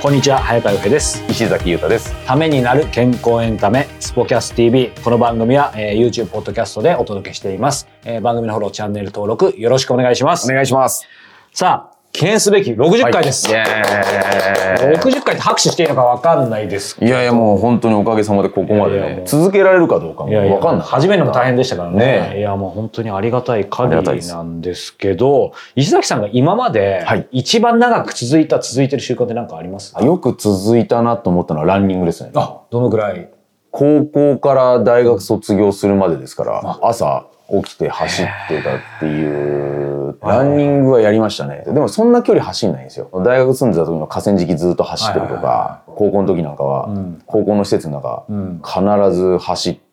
こんにちは早川由平です。石崎裕太です。ためになる健康エンタメスポキャス TV この番組は、えー、YouTube ポッドキャストでお届けしています、えー、番組のフォローチャンネル登録よろしくお願いします。お願いします。さあ記念すべき60回です。はい、60回って拍手していいのか分かんないですいやいやもう本当におかげさまでここまでね、続けられるかどうかも分かんない。始めるのも大変でしたからね。ねいやもう本当にありがたい限りなんですけど、石崎さんが今まで一番長く続いた、続いてる習慣って何かあります、よく続いたなと思ったのはランニングですね。あ、どのぐらい？高校から大学卒業するまでですから、朝起きて走ってたっていう、ランニングはやりましたね。でもそんな距離走んないんですよ。大学住んでた時の河川敷ずっと走ってるとか、高校の時なんかは、高校の施設の中、必ず走って、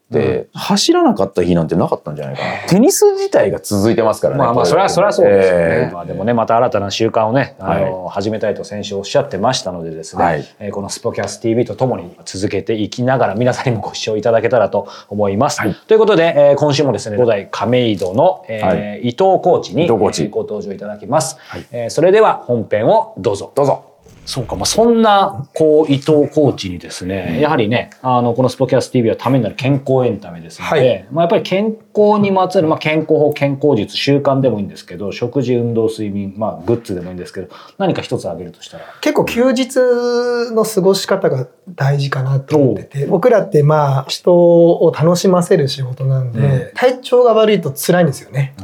走らなかった日なんてなかったんじゃないかな。テニス自体が続いてますからね。まあまあ、それは、それはそうですよね。えー、まあでもね、また新たな習慣をね、あの、はい、始めたいと先週おっしゃってましたのでですね、はい、えー、このスポキャス TV とともに続けていきながら皆さんにもご視聴いただけたらと思います。はい、ということで、えー、今週もですね、五代亀戸の、えー、はい、伊藤コーチにご登場いただきます。はい、えー、それでは本編をどうぞ。どうぞ。そうか、まあ、そんな、こう、伊藤コーチにですね、うん、やはりね、あの、このスポキャス TV はためになる健康エンタメですので、はい、まあ、やっぱり健康にまつわる、まあ、健康法、健康術、習慣でもいいんですけど、食事、運動、睡眠、まあ、グッズでもいいんですけど、何か一つ挙げるとしたら？結構休日の過ごし方が大事かなと思ってて、僕らってまあ、人を楽しませる仕事なんで、うん、体調が悪いと辛いんですよね。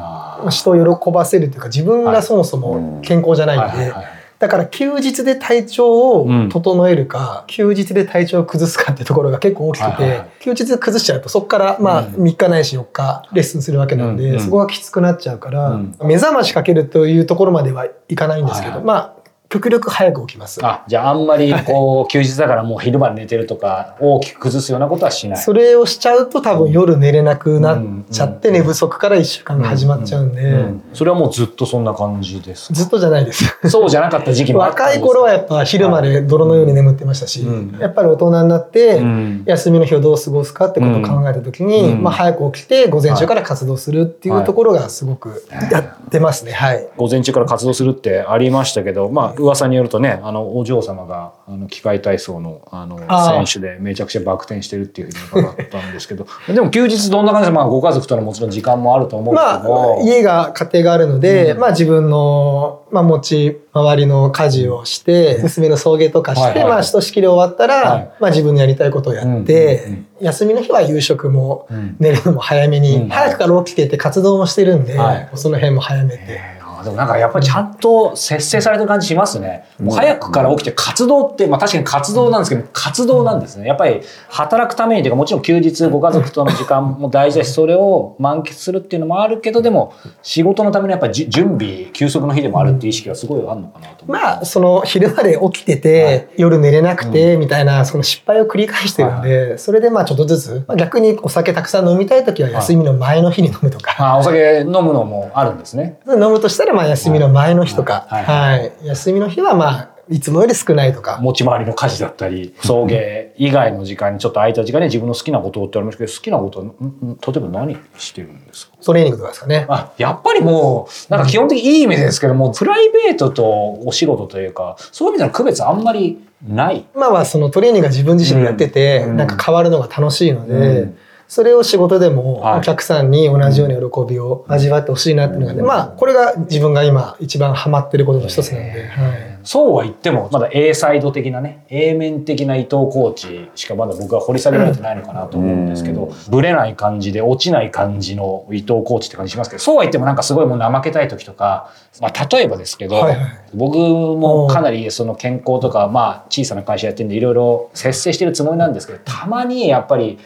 人を喜ばせるというか、自分がそもそも健康じゃないんで、だから休日で体調を整えるか、うん、休日で体調を崩すかってところが結構大きくて、はいはい、休日で崩しちゃうとそこからまあ3日ないし4日レッスンするわけなんで、うん、そこがきつくなっちゃうから、目覚ましかけるというところまではいかないんですけど、はいはい、まあ極力早く起きます。あ、じゃああんまりこう、休日だからもう昼間寝てるとか、大きく崩すようなことはしない。それをしちゃうと多分夜寝れなくなっちゃって寝不足から1週間が始まっちゃうんで。それはもうずっとそんな感じですずっとじゃないです。そうじゃなかった時期も若い頃はやっぱ昼まで泥のように眠ってましたし、やっぱり大人になって、休みの日をどう過ごすかってことを考えた時に、まあ早く起きて午前中から活動するっていうところがすごくやってますね。はい。午前中から活動するってありましたけど、まあ噂によるとね、あのお嬢様があの機械体操のあの選手でめちゃくちゃバク転してるっていうふうに伺ったんですけど でも休日どんな感じで、まあ、ご家族とのもちろん時間もあると思うけど、まあ、家が家庭があるので、うん、まあ、自分の、まあ、持ち回りの家事をして、娘の送迎とかして、はいはい、まあ、ひとしきり終わったら、はい、まあ、自分のやりたいことをやって、うんうんうん、休みの日は夕食も、寝るのも早めに、うん、早くから起きてて活動もしてるんで、はい、その辺も早めて。でもなんかやっぱりちゃんと節制されてる感じしますね。もう早くから起きて活動って、まあ確かに活動なんですけど、活動なんですね。やっぱり働くためにというか、もちろん休日ご家族との時間も大事だし、それを満喫するっていうのもあるけど、でも仕事のためのやっぱり準備、休息の日でもあるっていう意識がすごいあるのかなとまあ、その昼まで起きてて、はい、夜寝れなくて、みたいな、その失敗を繰り返してるんで、はい、それでまあちょっとずつ、逆にお酒たくさん飲みたい時は休みの前の日に飲むとか。あお酒飲むのもあるんですね。飲むとしたらまあ休みの前の日とか、はい、はい、休みの日はまあ、いつもより少ないとか。持ち回りの家事だったり、送迎以外の時間にちょっと空いた時間に自分の好きなことをってありますけど、好きなことは、例えば何してるんですか？トレーニングとかですかね。あ、やっぱりもう、なんか基本的にいい意味ですけども、プライベートとお仕事というか、そういう意味での区別あんまりない。今はそのトレーニングが自分自身でやってて、うん、なんか変わるのが楽しいので、うんそれを仕事でもお客さんに同じような喜びを味わってほしいなっていうのがね、まあ、これが自分が今一番ハマってることの一つなんで、はい。そうは言っても、まだ A サイド的なね、A 面的な伊藤コーチしかまだ僕は掘り下げられてないのかなと思うんですけど、ぶれない感じで落ちない感じの伊藤コーチって感じしますけど、そうは言ってもなんかすごいもう怠けたい時とか、まあ例えばですけど、はいはい、僕もかなりその健康とか、まあ小さな会社やってるんでいろいろ節制してるつもりなんですけど、たまにやっぱり、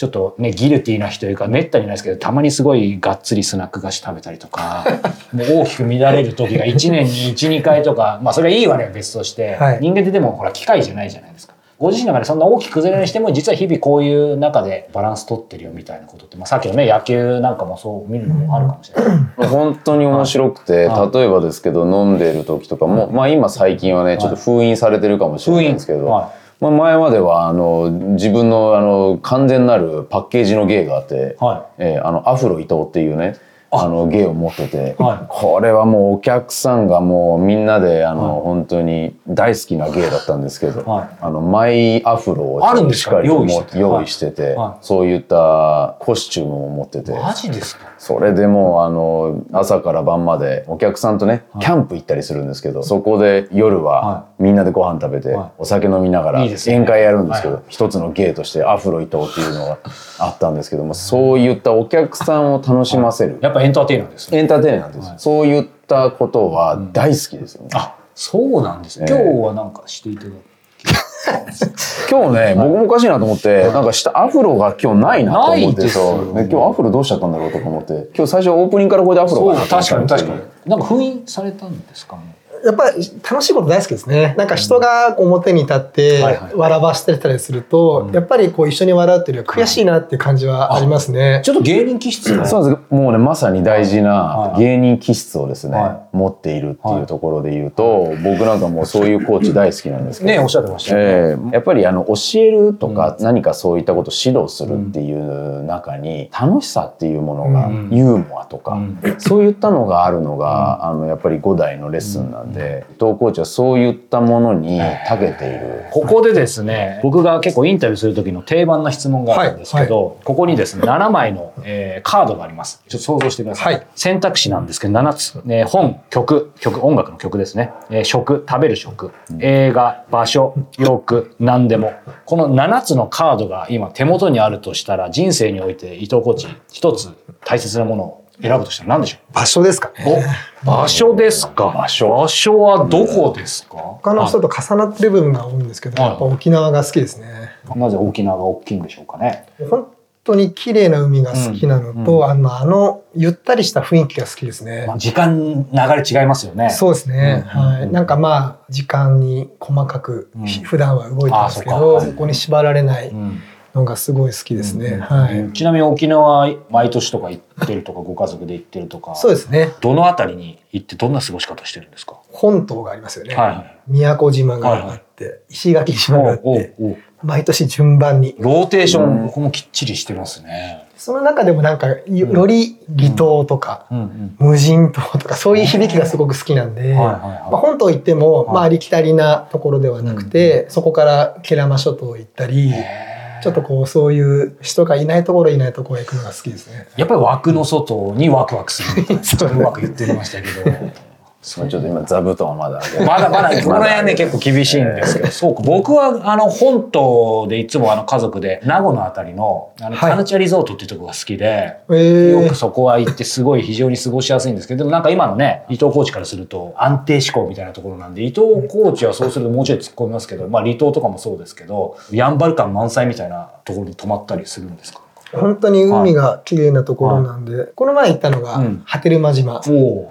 ちょっとね、ギルティーな日というか、めったにないですけど、たまにすごいがっつりスナック菓子食べたりとか、もう大きく乱れる時が1年に1、2回とか、まあそれはいいわね、別として、はい、人間ってでもほら機械じゃないじゃないですか。ご自身の中でそんな大きく崩れにしても実は日々こういう中でバランス取ってるよみたいなことって、まあ、さっきのね野球なんかもそう見るのもあるかもしれない。本当に面白くて、はい。例えばですけど飲んでる時とかも、まあ今最近はねちょっと封印されてるかもしれないんですけど、はまあ、前まではあの自分のあの完全なるパッケージの芸があって、はえーあのアフロ伊藤っていうねあの芸を持ってて、はい。これはもうお客さんがもうみんなであの、はい。本当に大好きな芸だったんですけど、はい。あのマイアフロをあるんですか？しっかりと用意して。て用意してて、はい。そういったコスチュームを持ってて。マジですか？それでもうあの朝から晩までお客さんとねキャンプ行ったりするんですけどそこで夜ははみんなでご飯食べてはい。お酒飲みながら宴会やるんですけはど一つの芸としてアフロ伊藤っていうのがあったんですけどもそういったお客さんを楽しませる。やっぱエンターテイナーですね。エンターテイナーですそういったことは大好きですよね。あそうなんですね。ええ今日はなんかしていただく。今日ね、僕もおかしいなと思って、なんか下アフロが今日ないなと思ってそうで今日アフロどうしちゃったんだろうとか思って今日最初オープニングからこれでアフロが確かに確かに。なんか封印されたんですか？ね。やっぱり楽しいこと大好きですね。なんか人が表に立って笑わせてたりすると、やっぱりこう一緒に笑うっていうよりは悔しいなっていう感じはありますね。ちょっと芸人気質が。そうなんです。もうねまさに大事なはい。芸人気質をですね、は持っているっていうところで言うと、僕なんかもうそういうコーチ大好きなんですけど、ねおっしゃってましたよね。ええ。やっぱりあの教えるとか何かそういったことを指導するっていう中に楽しさっていうものが、うん。ユーモアとか、うん。そういったのがあるのが、あのやっぱり5代のレッスンなんで、伊藤コーチはそういったものに長けている。ここでですね、僕が結構インタビューする時の定番な質問があるんですけど、ここにですね、7枚の、えーカードがあります。ちょっと想像してください。はい選択肢なんですけど、7つ。えー本、曲、曲、音楽の曲ですね。えー食、食べる食、映画、場所、洋服、何でも。この7つのカードが今手元にあるとしたら、人生において伊藤コーチ、一つ大切なものを選ぶとしたら何でしょ場所ですかね。場所ですか？場所。場所はどこですか？他の人と重なってる部分が多いんですけど、はいやっぱ沖縄が好きですね。なぜ沖縄が大きいんでしょうかね？本当に綺麗な海が好きなのと、うんあの、あの、ゆったりした雰囲気が好きですねま。あ時間流れ違いますよね。そうですね、うんはい。なんかまあ、時間に細かく、うん普段は動いてますけあど、そこに縛られないうんのがすごい好きですね。うんはい。ちなみに沖縄毎年とか行ってるとかご家族で行ってるとかそうですね。どのあたりに行ってどんな過ごし方してるんですか？本島がありますよね。はいはい宮古島があって、石垣島があって、おうおう毎年順番に。ローテーション僕もきっちりしてますね。その中でもなんか、よより離島とか、無人島とか、そういう響きがすごく好きなんで、はいはいま本島行っても、はいまあ、ありきたりなところではなくて、そこから慶良間諸島行ったり、い。ちょっとこう、そういう人がいないところいないところへ行くのが好きですね。やっぱり枠の外にワクワクするみたいな。ちょっとうまく言ってみましたけど。まあちょっと今座布団はまだまだまだ、この辺はね、結構厳しいんですけど、そうか。僕は、あの、本島でいつもあの家族で、名護のあたりの、あの、はい。カルチャーリゾートっていうところが好きで、えー。よくそこは行ってすごい非常に過ごしやすいんですけど、でもなんか今のね、伊藤コーチからすると安定志向みたいなところなんで、伊藤コーチはそうするともうちょい突っ込みますけど、まあ離島とかもそうですけど、ヤンバル感満載みたいなところに泊まったりするんですか？本当に海が綺麗なところなんで、この前行ったのがうん、波照間島。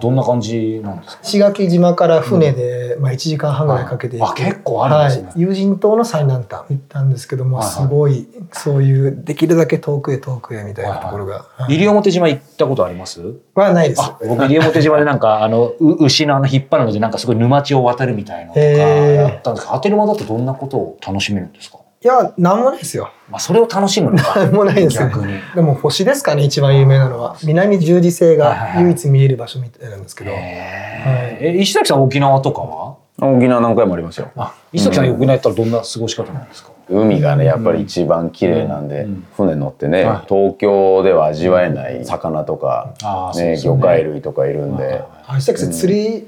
どんな感じなんですか？石垣島から船で、まあ、1時間半ぐらいかけて。行ってあ結構あるんですね。はい、友人島の最南端行ったんですけども、はいはい。すごいそういうできるだけ遠くへ遠くへみたいなところが、はい。西表島行ったことあります？はないです。あ僕西表島でなんかあのう牛のあの引っ張るのでなんかすごい沼地を渡るみたいなのとかやったんですけど波照間だとどんなことを楽しめるんですか？いやなんもないですよ。まあそれを楽しむのか。なんもないです。ね逆に。でも星ですかね一番有名なのは。南十字星がはい唯一見える場所みたいなんですけど、え石崎さん沖縄とかは？沖縄何回もありますよ。あ石崎さん沖縄行ったらどんな過ごし方なんですか？海がねやっぱり一番綺麗なんで、うん。船乗ってね、はい。東京では味わえない魚とか、ね魚介類とかいるんで、あ石崎さん釣り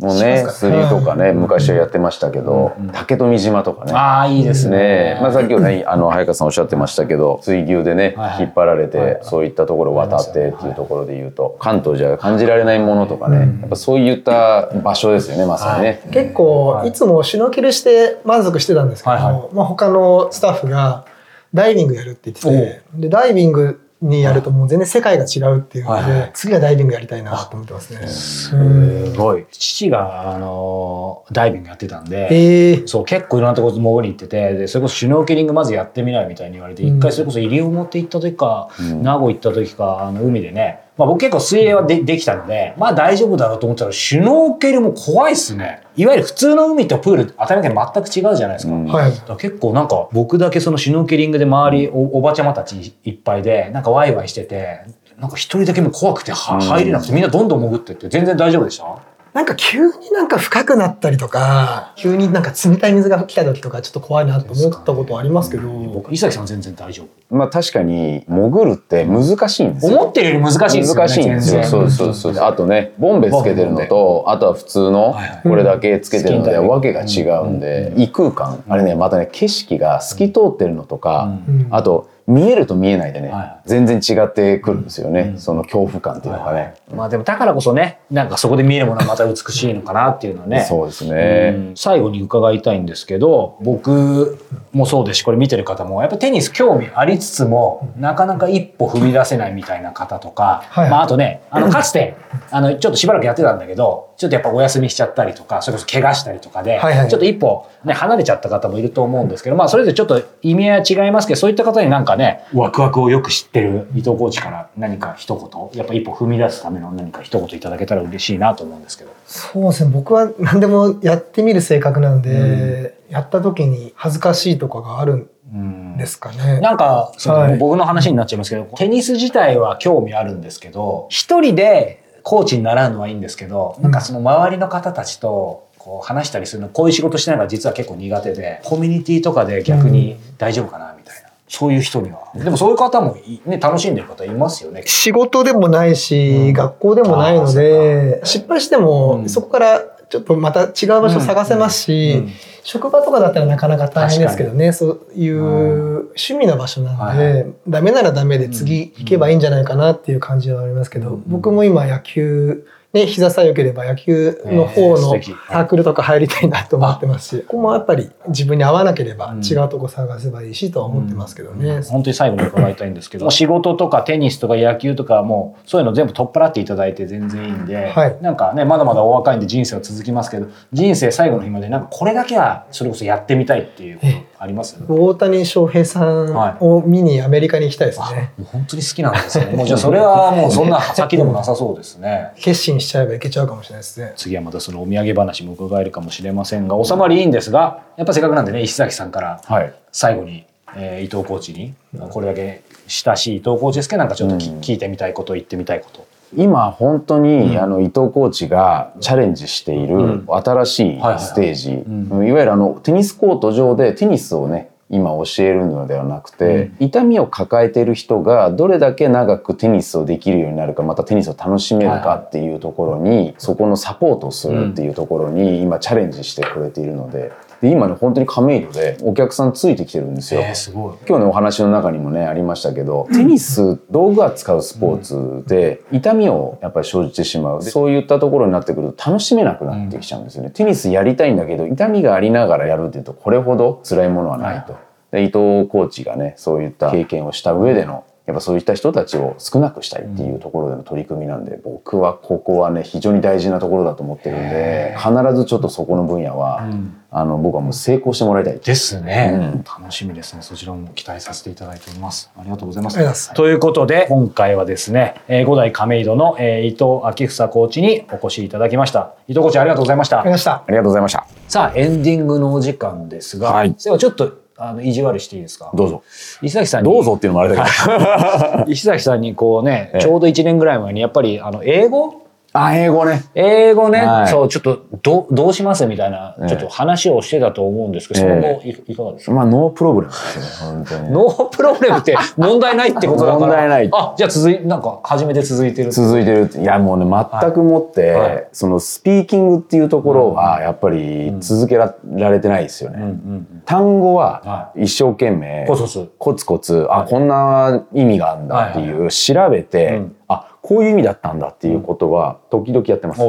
もね釣りとかね、昔はやってましたけど、竹富島とかね。ああいいですね。ねまあ、さっきもねあの早川さんおっしゃってましたけど水牛でね、引っ張られて、はいそういったところを渡ってっていうところで言うと、関東じゃ感じられないものとかね、うん。やっぱそういった場所ですよねまさにね。結構い。つもシュノーケルして満足してたん。ですけど、まあ、他のスタッフがダイビングやるって言っててでダイビングにやるともう全然世界が違うっていうので、はい。はい次はダイビングやりたいなと思ってますね。すうんごい。父が、あの、ダイビングやってたんで、えー、そう、結構いろんなところ潜りに行ってて、で、それこそシュノーケリングまずやってみないみたいに言われて、うん一回それこそ西表行った時か、うん。名護行った時か、あの、海でね、まあ僕結構水泳はでできたので、まあ大丈夫だろうと思ったら、シュノーケルも怖いっすね。いわゆる普通の海とプール、当たり前全く違うじゃないですか。うんはい。結構なんか僕だけそのシュノーケリングで周りおおばちゃまたちいっぱいでなんかワイワイしててなんか一人だけもう怖くてはうん入れなくてみんなどんどん潜ってって全然大丈夫でした？なんか急になんか深くなったりとか、急になんか冷たい水が来た時とかちょっと怖いなと思ったことはありますけど、僕伊崎さん全然大丈夫まあ確かに潜るって難しいんですよ。思ってるより難しいですよね難しいんですよ。そうそうそう。あとね、ボンベつけてるのと、あとは普通のこれだけつけてるのでうんわけが違うんで、異空間。あれね、またね、景色が透き通ってるのとか、うんあと、見えると見えないでねはいはい、全然違ってくるんですよね。その恐怖感っていうのがね。まあでもだからこそねなんかそこで見えるものはまた美しいのかなっていうのはねそうですうね。ん最後に伺いたいんですけど僕もそうですしこれ見てる方もやっぱテニス興味ありつつもなかなか一歩踏み出せないみたいな方とか、はいまあ、あとねあのかつてあのちょっとしばらくやってたんだけどちょっとやっぱお休みしちゃったりとかそれこそ怪我したりとかで、はいはいちょっと一歩、ね、離れちゃった方もいると思うんですけど、まあ、それぞれちょっと意味合いは違いますけどそういった方になんかねワクワクをよく知ってる伊藤コーチから何か一言やっぱ一歩踏み出すための何か一言いただけたら嬉しいなと思うんですけど。そうですね、僕は 何でもやってみる性格なんで、やった時に恥ずかしいとかがあるうんんですかね。なんか、そのはい。僕の話になっちゃいますけど、テニス自体は興味あるんですけど、一人でコーチに習うのはいいんですけど、なんかその周りの方たちと、こう話したりするの、こういう仕事してないから実は結構苦手で、コミュニティとかで逆に大丈夫かなみたいな。そういう人には。でもそういう方もいね、楽しんでる方いますよね。仕事でもないし、うん学校でもないので、失敗しても、うんそこからちょっとまた違う場所探せますし、うん。職場とかだったらなかなか大変ですけどね、そういう趣味の場所なんで、はい。ダメならダメで次行けばいいんじゃないかなっていう感じはありますけど、うん。僕も今野球、ね、膝さえ良ければ野球の方のサークルとか入りたいなと思ってますし、ここもやっぱり自分に合わなければうん。違うとこ探せばいいしとは思ってますけどね。本当に最後に伺いたいんですけど、仕事とかテニスとか野球とかもうそういうの全部取っ払っていただいて全然いいんで、はい。なんかねまだまだお若いんで人生は続きますけど人生最後の日までなんかこれだけはそれこそやってみたいっていうことあります大谷翔平さんを見にアメリカに行きたいですね。もう本当に好きなんですよね。もうじゃあそれはもうそんな先でもなさそうですね。決心しちゃえばいけちゃうかもしれないですね。次はまたそのお土産話も伺えるかもしれませんが収まりいいんですがやっぱせっかくなんでね石崎さんからはい。最後に、えー伊藤コーチにこれだけ親しい伊藤コーチですけどなんかちょっとき、うん聞いてみたいこと言ってみたいこと。今本当に、うん。あの伊藤コーチがチャレンジしているうん。新しいはいはいステージ、うん。いわゆるあのテニスコート上でテニスをね今教えるのではなくて、痛みを抱えている人がどれだけ長くテニスをできるようになるかまたテニスを楽しめるかっていうところに、そこのサポートをするっていうところに今チャレンジしてくれているのでで今ね本当に亀戸でお客さんついてきてるんですよ。えーすごい。今日のお話の中にもねありましたけどテニス道具扱うスポーツで痛みをやっぱり生じてしまう。でそういったところになってくると楽しめなくなってきちゃうんですよね、テニスやりたいんだけど痛みがありながらやるっていうとこれほど辛いものはないと、で伊藤コーチがねそういった経験をした上でのやっぱそういった人たちを少なくしたいっていうところでの取り組みなんで、僕はここはね非常に大事なところだと思ってるんで必ずちょっとそこの分野は、うん。あの僕はもう成功してもらいたい。ですね、うん。楽しみですね。そちらも期待させていただいております。ありがとうございます。といます。ということで今回はですね、えー五代亀戸の、えー伊藤昭房コーチにお越しいただきました。伊藤コーチありがとうございましたありがとうございました。ありがとうございました。さあエンディングのお時間ですが、はい。ではちょっとあの意地悪していいですか？どうぞ。石崎さんに。どうぞっていうのもあれだけど。石崎さんにこうね、ええ。ちょうど1年ぐらい前にやっぱりあの英語あ英語ね。英語ね、はい。そうちょっとどうどうします？みたいなええ。ちょっと話をしてたと思うんですけど、ええ。その後いいかがですか？まあ No problem ですよね本当に。ね No problem って問題ないってことだから。問題ない。あじゃあ続いなんか初めて続いてる。続いてる。っていやもうね全くもって、はい。はい。そのスピーキングっていうところはやっぱり続けられてないですよね、うんうん単語はは一生懸命コツコツ。コツコツあこんな意味があるんだっていう調べて、うん。あこういう意味だったんだっていうことは時々やってます、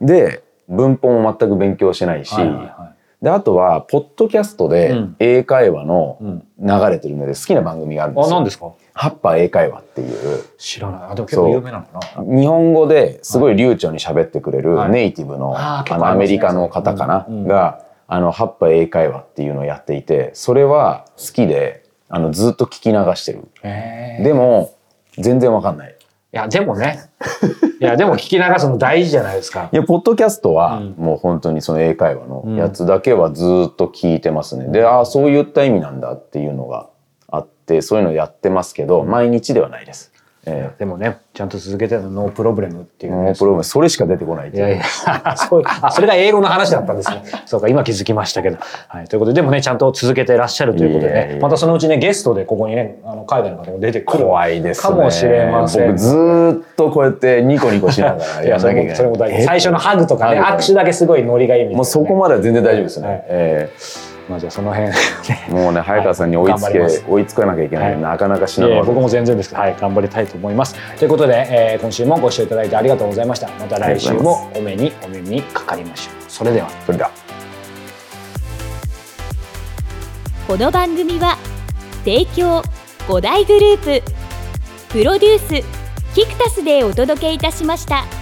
で文法も全く勉強してないし、はいはいはであとはポッドキャストでうん。英会話のうん。流れてるので好きな番組があるんですあ、よ。何ですか？ハッパ英会話っていう。知らない。あ、でも結構有名なのかな。日本語ですごい流暢に喋ってくれるはい。ネイティブの,、あー結あのアメリカの方かな、うんうん。があのハッパ英会話っていうのをやっていてそれは好きであのずっと聞き流してる。でも全然わかんない。いや、でもね。いや、でも聞き流すの大事じゃないですか。いや、ポッドキャストはうんもう本当にその英会話のやつだけはずっと聞いてますね。で、ああ、そういった意味なんだっていうのがあって、そういうのやってますけど、毎日ではないです。えでもね、ちゃんと続けてるの No problem っていえうね。 No problem、それしか出てこないいやいや、そうあそれが英語の話だったんですね。そうか、今気づきましたけど。はい、ということで、でもね、ちゃんと続けてらっしゃるということでね、またそのうちね、ゲストでここにね、あの海外の方も出てくる。怖いですね。かもしれません。僕ずーっとこうやってニコニコしながら いや、それも、やんなきゃいけない。それも大事。最初のハグとかね、握手だけすごいノリがいいみたいな、ね。もうそこまでは全然大丈夫ですね。はいえまあじゃあその辺、もうね、早川さんに追いつけ、頑張ります追いつかなきゃいけない、はいなかなかしいないや僕も全然ですけど、はい、頑張りたいと思います。ということで、えー今週もご視聴いただいてありがとうございました。また来週もお目にお耳にかかりましょう。それでは。それでは。この番組は提供5大グループプロデュースキクタスでお届けいたしました。